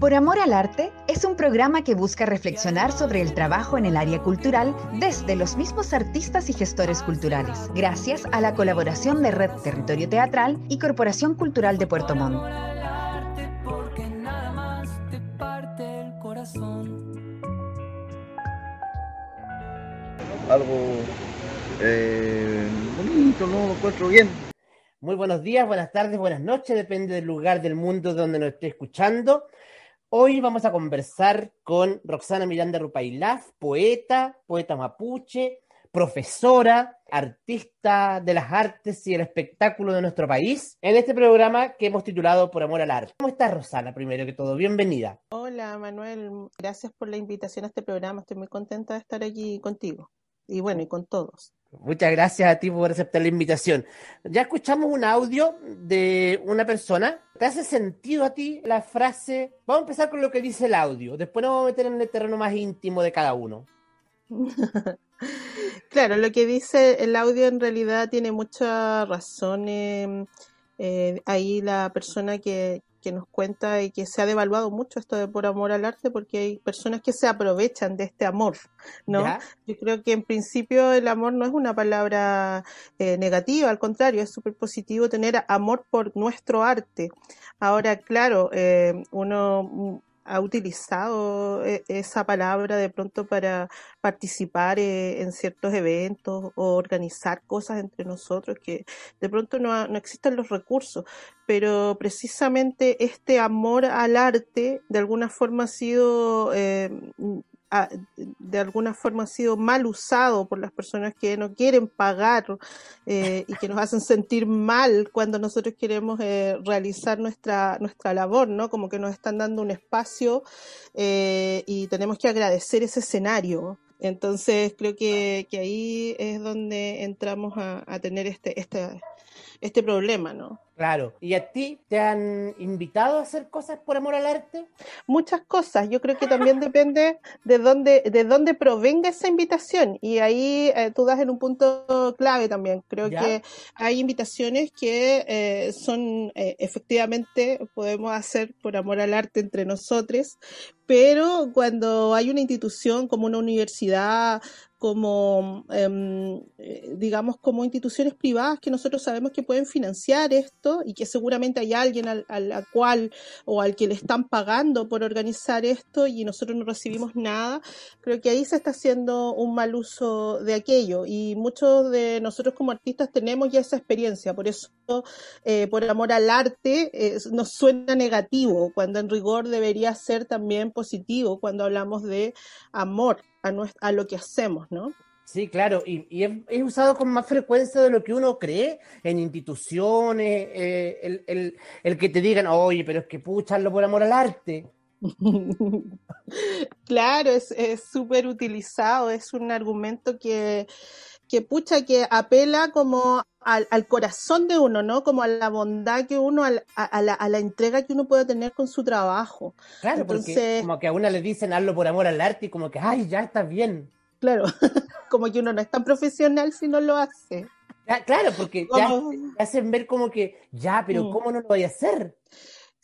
Por Amor al Arte es un programa que busca reflexionar sobre el trabajo en el área cultural desde los mismos artistas y gestores culturales, gracias a la colaboración de Red Territorio Teatral y Corporación Cultural de Puerto Montt. Algo eh, bonito, ¿no? Lo encuentro bien. Muy buenos días, buenas tardes, buenas noches, depende del lugar del mundo donde nos esté escuchando. Hoy vamos a conversar con Roxana Miranda Rupailaf, poeta, poeta mapuche, profesora, artista de las artes y el espectáculo de nuestro país, en este programa que hemos titulado Por Amor al Arte. ¿Cómo estás, Rosana, primero que todo? Bienvenida. Hola, Manuel. Gracias por la invitación a este programa. Estoy muy contenta de estar aquí contigo. Y bueno, y con todos. Muchas gracias a ti por aceptar la invitación. Ya escuchamos un audio de una persona. ¿Te hace sentido a ti la frase? Vamos a empezar con lo que dice el audio. Después nos vamos a meter en el terreno más íntimo de cada uno. claro, lo que dice el audio en realidad tiene mucha razón. Eh, eh, ahí la persona que, que nos cuenta y que se ha devaluado mucho esto de por amor al arte porque hay personas que se aprovechan de este amor, ¿no? Yo creo que en principio el amor no es una palabra eh, negativa, al contrario, es súper positivo tener amor por nuestro arte. Ahora, claro, eh, uno ha utilizado eh, esa palabra de pronto para participar eh, en ciertos eventos o organizar cosas entre nosotros que de pronto no, no existen los recursos, pero precisamente este amor al arte de alguna forma ha sido eh, de alguna forma ha sido mal usado por las personas que no quieren pagar eh, y que nos hacen sentir mal cuando nosotros queremos eh, realizar nuestra, nuestra labor, ¿no? Como que nos están dando un espacio eh, y tenemos que agradecer ese escenario. Entonces creo que, que ahí es donde entramos a, a tener este, este, este problema, ¿no? Claro. ¿Y a ti te han invitado a hacer cosas por amor al arte? Muchas cosas. Yo creo que también depende de dónde, de dónde provenga esa invitación. Y ahí eh, tú das en un punto clave también. Creo que hay invitaciones que eh, son eh, efectivamente podemos hacer por amor al arte entre nosotros, pero cuando hay una institución como una universidad como, em, eh, digamos, como instituciones privadas que nosotros sabemos que pueden financiar esto y que seguramente hay alguien al, al, cual o al que le están pagando por organizar esto y nosotros no recibimos nada, creo que ahí se está haciendo un mal uso de aquello. Y muchos de nosotros como artistas tenemos ya esa experiencia, por eso, eh, por amor al arte, eh, nos suena negativo, cuando en rigor debería ser también positivo cuando hablamos de amor a, a lo que hacemos, ¿no? Sí, claro, y, es, usado con más frecuencia de lo que uno cree en instituciones, eh, el, el, el, que te digan, oye, pero es que pucharlo por amor al arte. claro, es súper utilizado, es un argumento que, que pucha, que apela como al, al, corazón de uno, ¿no? Como a la bondad que uno, a, a, la, a la, entrega que uno puede tener con su trabajo. Claro, Entonces, porque como que a uno le dicen hazlo por amor al arte y como que, ay, ya está bien. Claro, como que uno no es tan profesional si no lo hace. Claro, porque ya te hacen ver como que, ya, pero mm. ¿cómo no lo voy a hacer?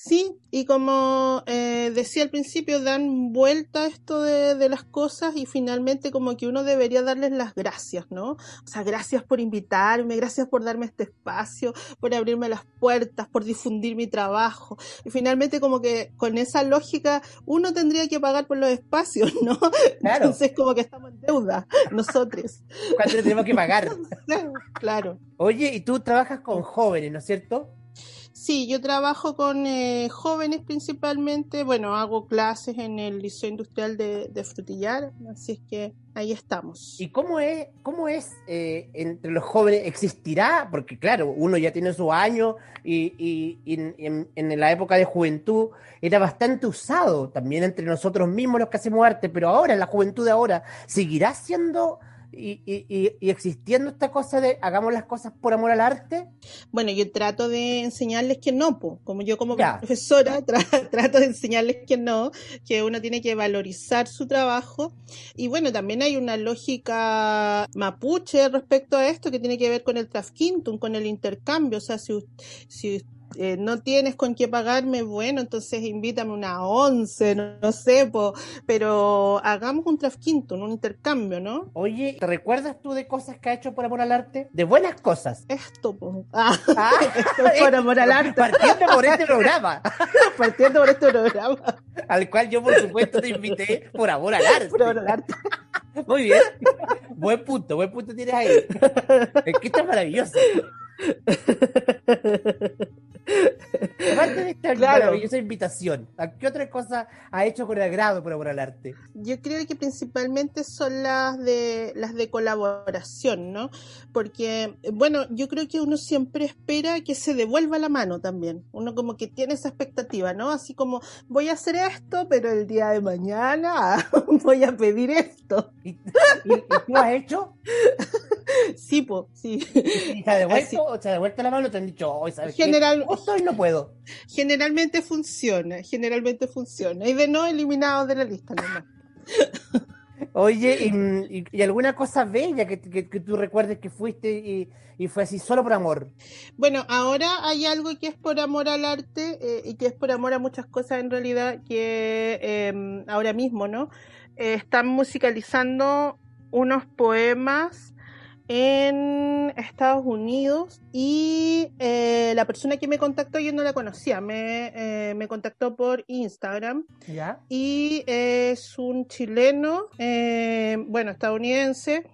Sí, y como eh, decía al principio, dan vuelta esto de, de, las cosas y finalmente como que uno debería darles las gracias, ¿no? O sea, gracias por invitarme, gracias por darme este espacio, por abrirme las puertas, por difundir mi trabajo. Y finalmente como que con esa lógica uno tendría que pagar por los espacios, ¿no? Claro. Entonces como que estamos en deuda nosotros. ¿Cuánto tenemos que pagar? claro. Oye, y tú trabajas con jóvenes, ¿no es cierto? Sí, yo trabajo con eh, jóvenes principalmente. Bueno, hago clases en el Liceo Industrial de, Frutillar, así es que ahí estamos. ¿Y cómo es, cómo es eh, entre los jóvenes? ¿Existirá? Porque claro, uno ya tiene su año y, y, en, en, la época de juventud era bastante usado también entre nosotros mismos los que hacemos arte, pero ahora, la juventud de ahora, ¿seguirá siendo y, y, y, existiendo esta cosa de hagamos las cosas por amor al arte? Bueno, yo trato de enseñarles que no, po. como yo como ya. profesora tra trato de enseñarles que no, que uno tiene que valorizar su trabajo. Y bueno, también hay una lógica mapuche respecto a esto que tiene que ver con el trafquintum, con el intercambio. O sea, si, si eh, no tienes con qué pagarme, bueno, entonces invítame una once, no, no sé, po, pero hagamos un trasquinto, un intercambio, ¿no? Oye, ¿te recuerdas tú de cosas que ha hecho por amor al arte? De buenas cosas. Esto, po. Ah, Ah, esto es por amor al arte. Partiendo por este programa, Partiendo por este programa. al cual yo por supuesto te invité por amor al arte. Por amor al arte. Muy bien. Buen punto, buen punto tienes ahí. Es que esto es maravilloso. 呵呵呵呵呵呵呵 Aparte de esta Claro. maravillosa invitación, ¿a qué otra cosa ha hecho con agrado por amor al arte? Yo creo que principalmente son las de las de colaboración, ¿no? Porque, bueno, yo creo que uno siempre espera que se devuelva la mano también. Uno como que tiene esa expectativa, ¿no? Así como voy a hacer esto, pero el día de mañana voy a pedir esto. ¿Y, y- y tú has hecho? Sí, po, sí. ¿Y te ha devuelto Así- o te ha devuelto la mano? Te han dicho, hoy sabes qué? General, Justo hoy no puedo. Generalmente funciona, generalmente funciona. Y de no eliminados de la lista nomás. Oye, y, y- y alguna cosa bella que, que- que tú recuerdes que fuiste y, y fue así solo por amor. Bueno, ahora hay algo que es por amor al arte eh, y que es por amor a muchas cosas en realidad que eh, ahora mismo, ¿no? Eh, están musicalizando unos poemas en Estados Unidos y eh, la persona que me contactó yo no la conocía, me, eh, me contactó por Instagram ¿Ya? y es un chileno, eh, bueno, estadounidense,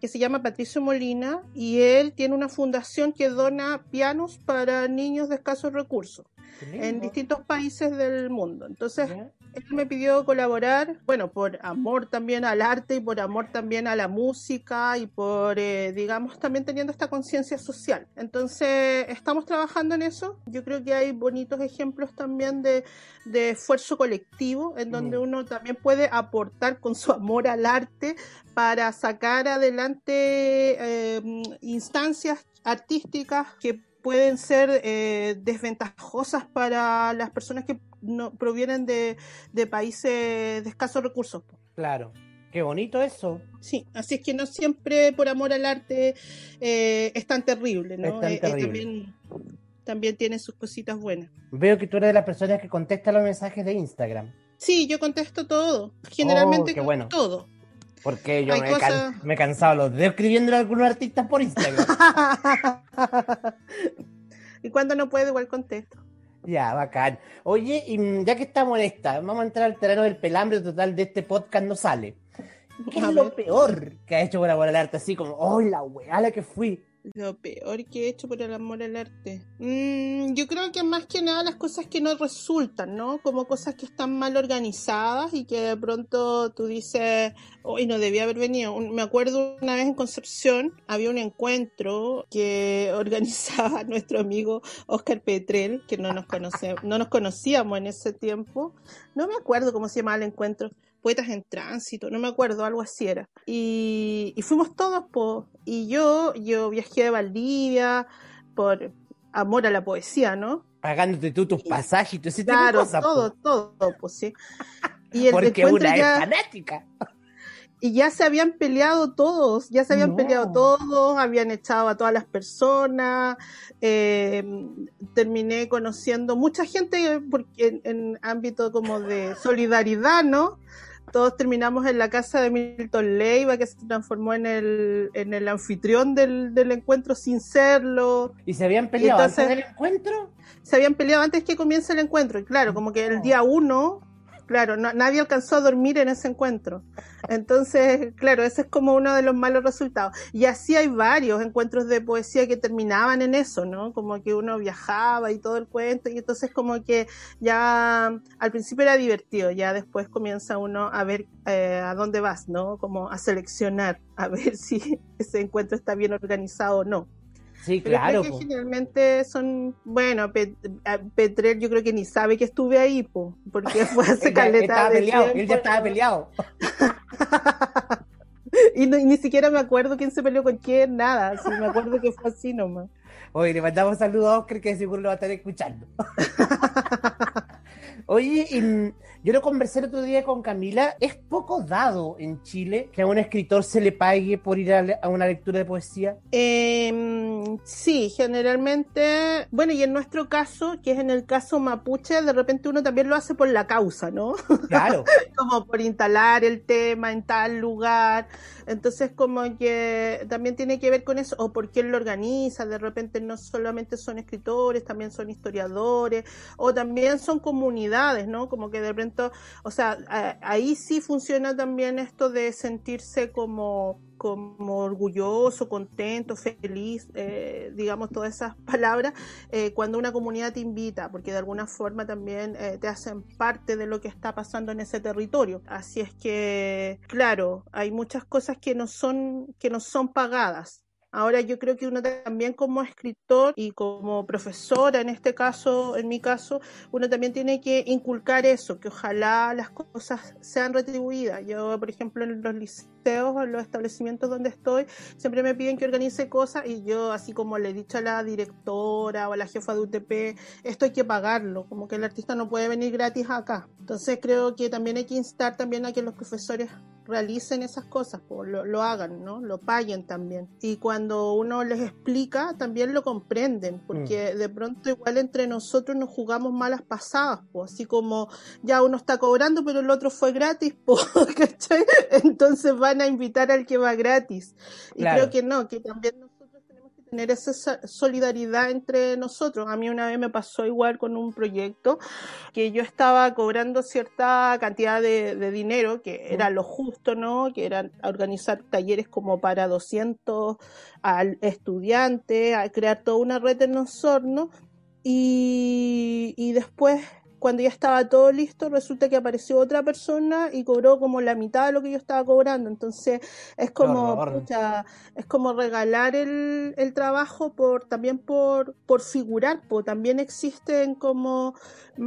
que se llama Patricio Molina y él tiene una fundación que dona pianos para niños de escasos recursos. En distintos países del mundo. Entonces, él me pidió colaborar, bueno, por amor también al arte y por amor también a la música y por, eh, digamos, también teniendo esta conciencia social. Entonces, estamos trabajando en eso. Yo creo que hay bonitos ejemplos también de, de esfuerzo colectivo, en donde Mm. uno también puede aportar con su amor al arte para sacar adelante eh, instancias artísticas que pueden ser eh, desventajosas para las personas que no provienen de, de países de escasos recursos. Claro. Qué bonito eso. Sí, así es que no siempre por amor al arte eh, es tan terrible, ¿no? Es tan Eh, eh, también, también tiene sus cositas buenas. Veo que tú eres de las personas que contesta los mensajes de Instagram. Sí, yo contesto todo, generalmente Oh, bueno. todo. Porque yo me, he can- me he cansado los dedos escribiendo a algunos artistas por Instagram. y cuando no puedo, igual contesto. ya, bacán. Oye, y mm, ya que estamos en esta, vamos a entrar al terreno del pelambre total de este podcast no sale. ¿Qué A es lo peor que ha hecho por amor al arte? Así como, oh, la weá la que fui. Lo peor que he hecho por el amor al arte. Mm, yo creo que más que nada las cosas que no resultan, ¿no? Como cosas que están mal organizadas y que de pronto tú dices, hoy no debía haber venido. Me acuerdo una vez en Concepción, había un encuentro que organizaba nuestro amigo Oscar Petrel, que no nos, conoce, no nos conocíamos en ese tiempo. No me acuerdo cómo se llamaba el encuentro. Poetas en Tránsito, no me acuerdo, algo así era. Y, y fuimos todos, po. Y yo, yo viajé de Valdivia por amor a la poesía, ¿no? Pagándote tú tus pasajes y todo ese tipo de Claro, cosas. po. todo, todo, pues sí. Y el Porque una ya- es fanática. y ya se habían peleado todos, ya se habían No. peleado todos, habían echado a todas las personas, eh, terminé conociendo mucha gente porque en, en ámbito como de solidaridad, ¿no? Todos terminamos en la casa de Milton Leiva, que se transformó en el, en el anfitrión del, del encuentro sin serlo. ¿Y se habían peleado entonces- antes del encuentro? Se habían peleado antes que comience el encuentro, y claro, como que el día uno, claro, nadie alcanzó a dormir en ese encuentro. Entonces, claro, ese es como uno de los malos resultados. Y así hay varios encuentros de poesía que terminaban en eso, ¿no? Como que uno viajaba y todo el cuento, y entonces como que ya al principio era divertido, ya después comienza uno a ver eh, a dónde vas, ¿no? Como a seleccionar, a ver si ese encuentro está bien organizado o no. Sí, Pero claro. creo que generalmente son, bueno, Pet- a Petrel yo creo que ni sabe que estuve ahí, po, porque fue hace Él caleta estaba de peleado, él ya estaba peleado. y, no- y ni siquiera me acuerdo quién se peleó con quién, nada, así, me acuerdo que fue así nomás. Oye, le mandamos saludos a Oscar que seguro lo va a estar escuchando. Oye, y, yo lo conversé el otro día con Camila, es poco dado en Chile que a un escritor se le pague por ir a, una lectura de poesía. Eh, sí, generalmente, bueno, y en nuestro caso, que es en el caso mapuche, de repente uno también lo hace por la causa, ¿no? Claro. como por instalar el tema en tal lugar. Entonces, como que también tiene que ver con eso, o por quién lo organiza, de repente no solamente son escritores, también son historiadores, o también son comunidades, ¿no? Como que de repente, o sea, ahí sí funciona también esto de sentirse como como orgulloso, contento, feliz, eh, digamos todas esas palabras, eh, cuando una comunidad te invita, porque de alguna forma también eh, te hacen parte de lo que está pasando en ese territorio. Así es que, claro, hay muchas cosas que no son, que no son pagadas. Ahora yo creo que uno también como escritor y como profesora, en este caso, en mi caso, uno también tiene que inculcar eso, que ojalá las cosas sean retribuidas. Yo, por ejemplo, en los liceos, en los establecimientos donde estoy, siempre me piden que organice cosas y yo, así como le he dicho a la directora o a la jefa de UTP, esto hay que pagarlo, como que el artista no puede venir gratis acá. Entonces creo que también hay que instar también a que los profesores realicen esas cosas, lo, lo, hagan, ¿no? Lo paguen también. Y cuando uno les explica, también lo comprenden, porque mm. de pronto igual entre nosotros nos jugamos malas pasadas, pues así como ya uno está cobrando, pero el otro fue gratis, pues, Entonces van a invitar al que va gratis. Y creo que no, que también tener esa solidaridad entre nosotros. A mí una vez me pasó igual con un proyecto que yo estaba cobrando cierta cantidad de, dinero, que era lo justo, ¿no? Que era organizar talleres como para 200 al estudiante, a crear toda una red en Osorno. Y, y después cuando ya estaba todo listo, resulta que apareció otra persona y cobró como la mitad de lo que yo estaba cobrando. Entonces, es como, es como regalar el, el, trabajo por también por, por figurar, pues también existen como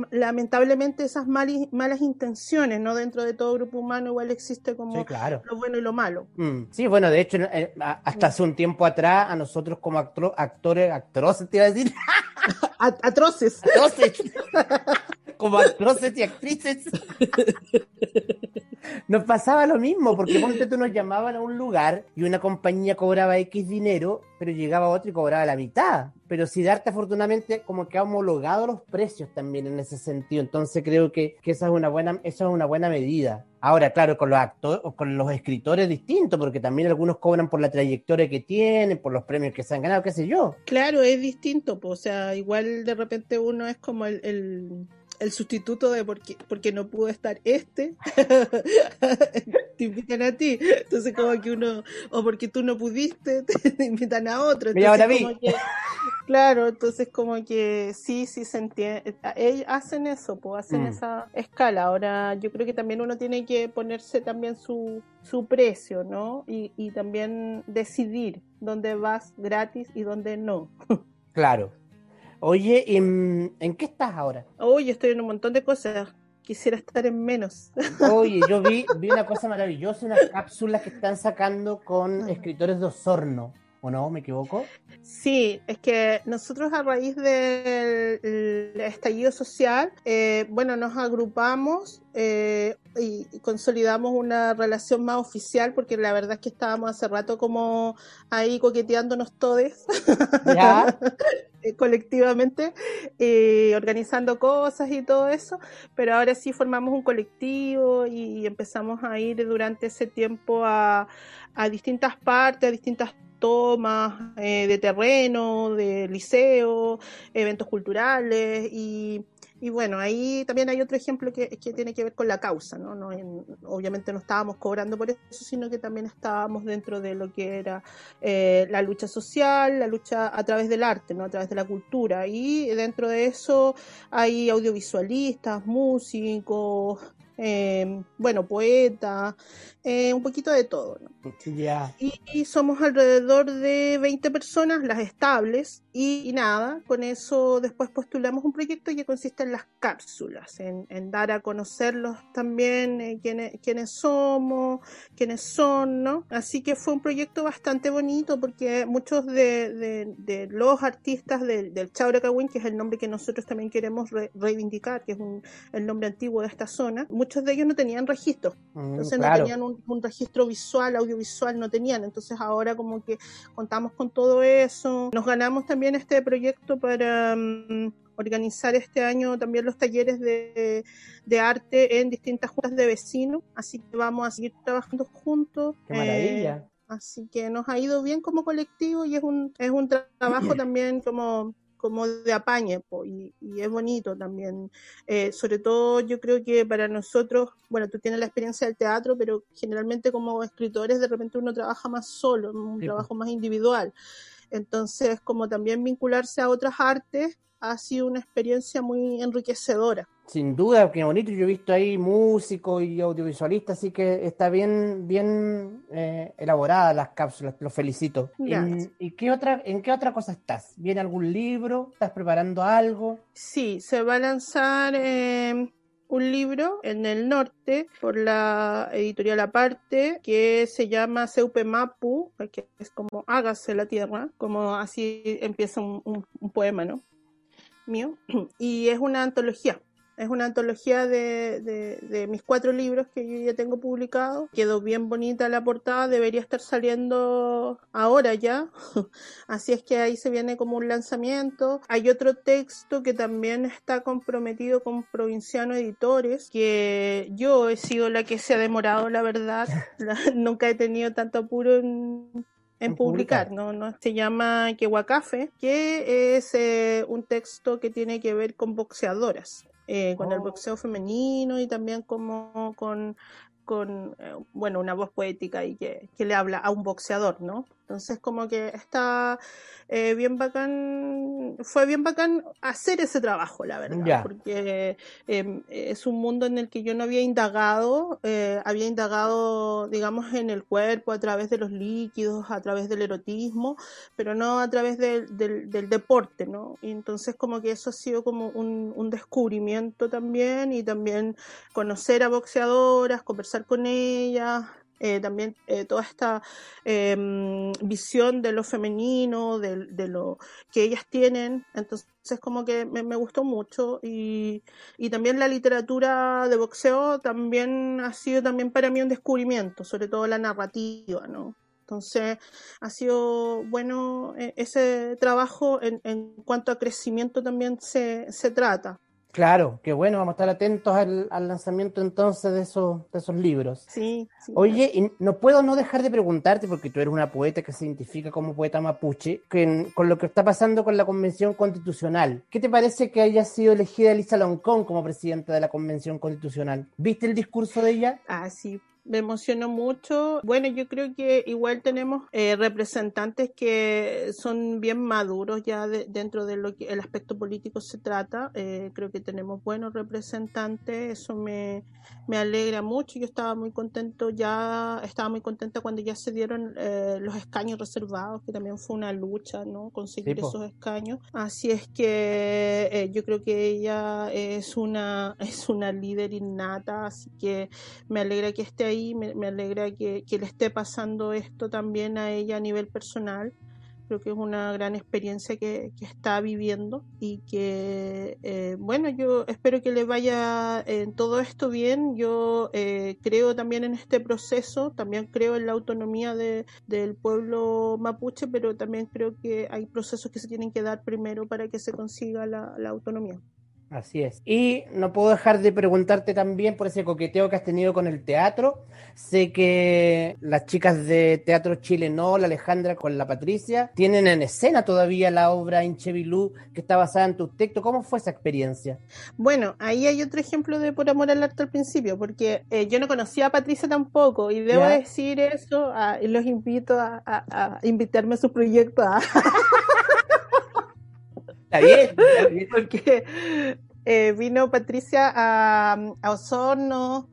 lamentablemente esas malas intenciones, ¿no? Dentro de todo grupo humano igual existe como lo bueno y lo malo. Mm, sí, bueno, de hecho, eh, hasta hace un tiempo atrás, a nosotros como actores, actores, te iba a decir. atroces. Atroces. como actores y actrices. nos pasaba lo mismo, porque ponte tú nos llamaban a un lugar y una compañía cobraba X dinero, pero llegaba otro y cobraba la mitad. Pero si darte afortunadamente como que ha homologado los precios también en ese sentido. Entonces creo que, esa es una buena, eso es una buena medida. Ahora, claro, con los actores, con los escritores distinto, porque también algunos cobran por la trayectoria que tienen, por los premios que se han ganado, qué sé yo. Claro, es distinto, pues, o sea, igual de repente uno es como el el sustituto de porque, porque no pudo estar este, te invitan a ti. Entonces como que uno, o porque tú no pudiste, te invitan a otro. Entonces, claro, entonces como que sí, sí se entiende. Ellos hacen eso, pues hacen mm. esa escala. Ahora yo creo que también uno tiene que ponerse también su, su precio, ¿no? Y, y también decidir dónde vas gratis y dónde no. Claro. Oye, ¿en, ¿en qué estás ahora? Oye, estoy en un montón de cosas. Quisiera estar en menos. Oye, yo vi, vi una cosa maravillosa, unas cápsulas que están sacando con escritores de Osorno. ¿O no? ¿Me equivoco? Sí, es que nosotros a raíz del estallido social, eh, bueno, nos agrupamos eh, y, consolidamos una relación más oficial, porque la verdad es que estábamos hace rato como ahí coqueteándonos todos, eh, colectivamente, organizando cosas y todo eso, pero ahora sí formamos un colectivo y empezamos a ir durante ese tiempo a, a distintas partes, a distintas tomas eh, de terreno, de liceo, eventos culturales y, y, bueno, ahí también hay otro ejemplo que, que tiene que ver con la causa, ¿no? no obviamente no estábamos cobrando por eso, sino que también estábamos dentro de lo que era eh, la lucha social, la lucha a través del arte, ¿no? A través de la cultura y dentro de eso hay audiovisualistas, músicos, eh, bueno, poeta, eh, un poquito de todo. ¿no? Ya. Y, y somos alrededor de 20 personas, las estables, y, y nada, con eso después postulamos un proyecto que consiste en las cápsulas, en, en dar a conocerlos también eh, quiénes, quiénes somos, quiénes son, ¿no? Así que fue un proyecto bastante bonito porque muchos de, de- de los artistas del, del Chauracawin, que es el nombre que nosotros también queremos re- reivindicar, que es un- el nombre antiguo de esta zona, muchos de ellos no tenían registro. Mm, Entonces no tenían un, un registro visual, audiovisual, no tenían. Entonces ahora como que contamos con todo eso. Nos ganamos también este proyecto para mm, organizar este año también los talleres de, de arte en distintas juntas de vecinos. Así que vamos a seguir trabajando juntos. Qué Eh, maravilla. Así que nos ha ido bien como colectivo y es un, es un tra- trabajo también como, como de apañe po, y, y es bonito también. Eh, sobre todo yo creo que para nosotros, bueno, tú tienes la experiencia del teatro, pero generalmente como escritores de repente uno trabaja más solo, un Sí, trabajo más individual. Entonces, como también vincularse a otras artes ha sido una experiencia muy enriquecedora. Sin duda, qué bonito. Yo he visto ahí músicos y audiovisualistas, así que está bien, bien eh, elaborada las cápsulas. Los felicito. Gracias. ¿En, ¿y qué otra, en qué otra cosa estás? ¿Viene algún libro? ¿Estás preparando algo? Sí, se va a lanzar eh, un libro en el norte por la editorial aparte que se llama Seupe Mapu, que es como Hágase la tierra, como así empieza un, un- un poema, ¿no? Mío. Y es una antología. Es una antología de, de- de mis cuatro libros que yo ya tengo publicados. Quedó bien bonita la portada, debería estar saliendo ahora ya. Así es que ahí se viene como un lanzamiento. Hay otro texto que también está comprometido con Provinciano Editores, que yo he sido la que se ha demorado, la verdad. La- nunca he tenido tanto apuro en, en publicar. ¿no? ¿no? Se llama Quehuacafe, que es eh, un texto que tiene que ver con boxeadoras, eh, con el Oh. boxeo femenino y también como con con eh, bueno una voz poética y que, que le habla a un boxeador, ¿no? Entonces como que está eh, bien bacán, fue bien bacán hacer ese trabajo, la verdad, porque eh, es un mundo en el que yo no había indagado, eh, había indagado, digamos, en el cuerpo a través de los líquidos, a través del erotismo, pero no a través del, del, del deporte, ¿no? Y entonces como que eso ha sido como un, un descubrimiento también y también conocer a boxeadoras, conversar con ellas, eh, también eh, toda esta eh, visión de lo femenino, de, lo que ellas tienen. Entonces, como que me, gustó mucho y, y también la literatura de boxeo también ha sido también para mí un descubrimiento, sobre todo la narrativa, ¿no? Entonces, ha sido bueno eh, ese trabajo en, en cuanto a crecimiento también se, se trata. Claro, qué bueno, vamos a estar atentos al, al lanzamiento entonces de esos, de esos libros. Sí, sí. Oye, y no puedo no dejar de preguntarte, porque tú eres una poeta que se identifica como poeta mapuche, que con lo que está pasando con la Convención Constitucional, ¿qué te parece que haya sido elegida Elisa Loncón como presidenta de la Convención Constitucional? ¿Viste el discurso de ella? Ah, sí, me emocionó mucho. Bueno, yo creo que igual tenemos eh, representantes que son bien maduros ya de- dentro de lo que el aspecto político se trata. Eh, creo que tenemos buenos representantes, eso me, me alegra mucho. Yo estaba muy contento ya, estaba muy contenta cuando ya se dieron eh, los escaños reservados, que también fue una lucha, ¿no? Conseguir esos escaños. Así es que eh, yo creo que ella es una, es una líder innata, así que me alegra que esté ahí, me, me alegra que, le esté pasando esto también a ella a nivel personal. Creo que es una gran experiencia que, está viviendo y que, eh, bueno, yo espero que le vaya en todo esto bien. Yo eh, creo también en este proceso, también creo en la autonomía de, del pueblo mapuche, pero también creo que hay procesos que se tienen que dar primero para que se consiga la autonomía. Así es. Y no puedo dejar de preguntarte también por ese coqueteo que has tenido con el teatro. Sé que las chicas de Teatro Chile No, la Alejandra con la Patricia, tienen en escena todavía la obra Inchevilú que está basada en tu texto. ¿Cómo fue esa experiencia? Bueno, ahí hay otro ejemplo de por amor al arte al principio, porque eh, yo no conocía a Patricia tampoco y debo Ya. decir eso ah, y los invito a, a- a invitarme a su proyecto ah, Está bien, está bien. porque eh, vino Patricia a, a Osorno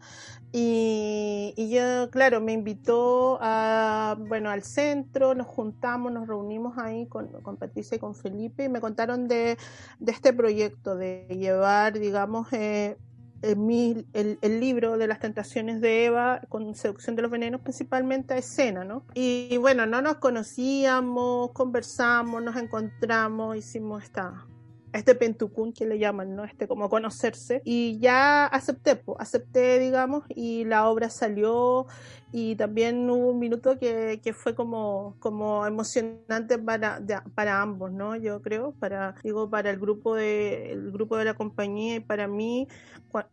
y, y, yo, claro, me invitó a, bueno, al centro, nos juntamos, nos reunimos ahí con, con Patricia y con Felipe y me contaron de, de este proyecto, de llevar, digamos, eh, el, libro de las tentaciones de Eva con seducción de los venenos principalmente a escena, ¿no? Y, bueno, no nos conocíamos, conversamos, nos encontramos, hicimos esta, este pentucún que le llaman, ¿no? Este como conocerse. Y ya acepté, pues, acepté, digamos, y la obra salió y también hubo un minuto que, que fue como, como emocionante para, de, para ambos, ¿no? Yo creo, para, digo, para el grupo de, el grupo de la compañía y para mí,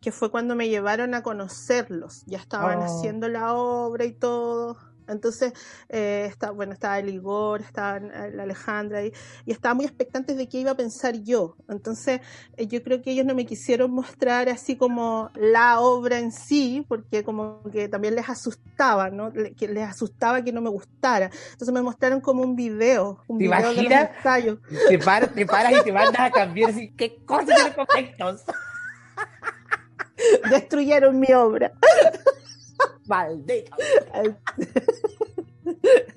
que fue cuando me llevaron a conocerlos. Ya estaban oh. haciendo la obra y todo entonces, eh, está, bueno, estaba el Igor, estaba eh, la Alejandra y, y, estaba muy expectantes de qué iba a pensar yo. Entonces, eh, yo creo que ellos no me quisieron mostrar así como la obra en sí, porque como que también les asustaba, ¿no? Que les asustaba que no me gustara. Entonces me mostraron como un video, un ¿Te video imaginas? de los te, par, te paras y te mandas a cambiar así, ¿qué cosas de conflictos? Destruyeron mi obra. Maldito.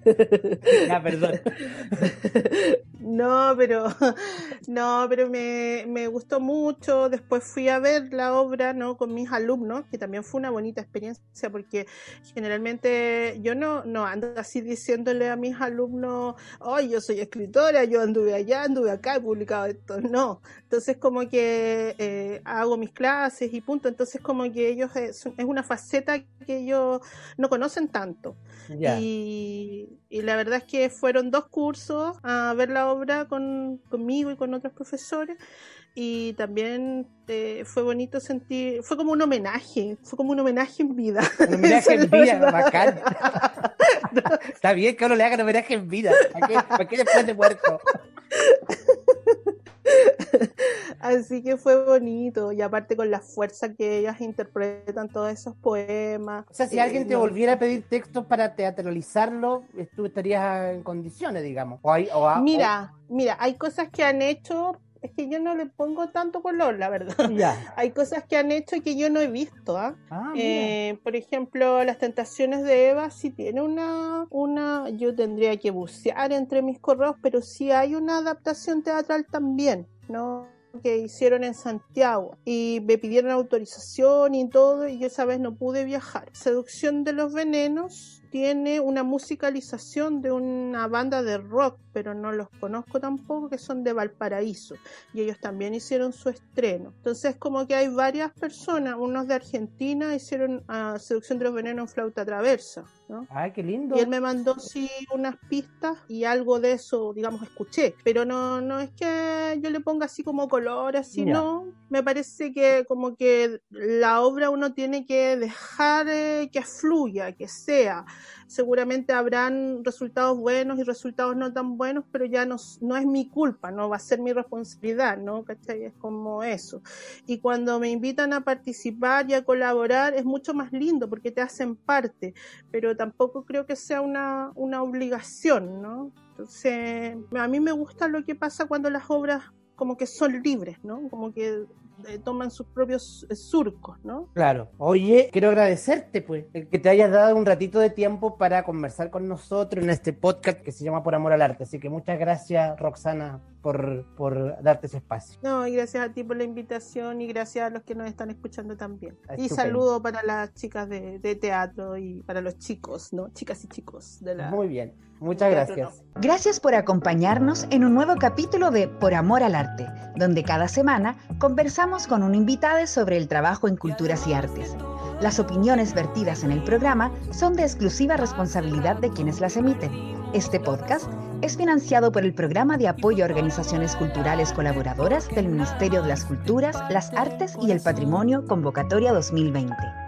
ya, perdón. No, pero no, pero me, me, gustó mucho. Después fui a ver la obra, ¿no? Con mis alumnos, que también fue una bonita experiencia, porque generalmente yo no, no ando así diciéndole a mis alumnos, oh, yo soy escritora, yo anduve allá, anduve acá, he publicado esto. No. Entonces como que eh, hago mis clases y punto. Entonces como que ellos es, es una faceta que ellos no conocen tanto. Yeah. Y, y, la verdad es que fueron dos cursos a ver la obra con, conmigo y con otros profesores y también eh, fue bonito sentir, fue como un homenaje, fue como un homenaje en vida. Un homenaje en vida, bacán. Está bien que uno le haga un homenaje en vida, ¿para qué, ¿para qué después de muerto? Así que fue bonito y aparte con la fuerza que ellas interpretan todos esos poemas. O sea, si eh, alguien te no. volviera a pedir textos para teatralizarlo, tú estarías en condiciones, digamos. O hay, o, mira, o... mira, hay cosas que han hecho es que yo no le pongo tanto color, la verdad. Yeah. Hay cosas que han hecho que yo no he visto. ¿eh? Ah, eh, por ejemplo, las tentaciones de Eva sí tiene una, una, yo tendría que bucear entre mis correos, pero sí hay una adaptación teatral también, ¿no? que hicieron en Santiago y me pidieron autorización y todo y yo esa vez no pude viajar. Seducción de los venenos tiene una musicalización de una banda de rock, pero no los conozco tampoco, que son de Valparaíso. Y ellos también hicieron su estreno. Entonces, como que hay varias personas, unos de Argentina hicieron uh, Seducción de los Venenos en flauta traversa. ¿no? Ay, qué lindo. Y él me mandó sí unas pistas y algo de eso, digamos, escuché. Pero no, no es que yo le ponga así como color, así, yeah. no. Me parece que como que la obra uno tiene que dejar eh, que fluya, que sea seguramente habrán resultados buenos y resultados no tan buenos, pero ya no, no es mi culpa, no va a ser mi responsabilidad, ¿no? ¿Cachai? Es como eso. Y cuando me invitan a participar y a colaborar es mucho más lindo porque te hacen parte, pero tampoco creo que sea una, una obligación, ¿no? Entonces, a mí me gusta lo que pasa cuando las obras como que son libres, ¿no? Como que eh, toman sus propios eh, surcos, ¿no? Claro. Oye, quiero agradecerte, pues, que te hayas dado un ratito de tiempo para conversar con nosotros en este podcast que se llama Por Amor al Arte. Así que muchas gracias, Roxana, por, por darte ese espacio. No, y gracias a ti por la invitación y gracias a los que nos están escuchando también. Estupendo. Y saludo para las chicas de, de, teatro y para los chicos, ¿no? Chicas y chicos de la... Muy bien. Muchas gracias. Gracias por acompañarnos en un nuevo capítulo de Por Amor al Arte, donde cada semana conversamos con un invitado sobre el trabajo en culturas y artes. Las opiniones vertidas en el programa son de exclusiva responsabilidad de quienes las emiten. Este podcast es financiado por el Programa de Apoyo a Organizaciones Culturales Colaboradoras del Ministerio de las Culturas, las Artes y el Patrimonio Convocatoria 2020.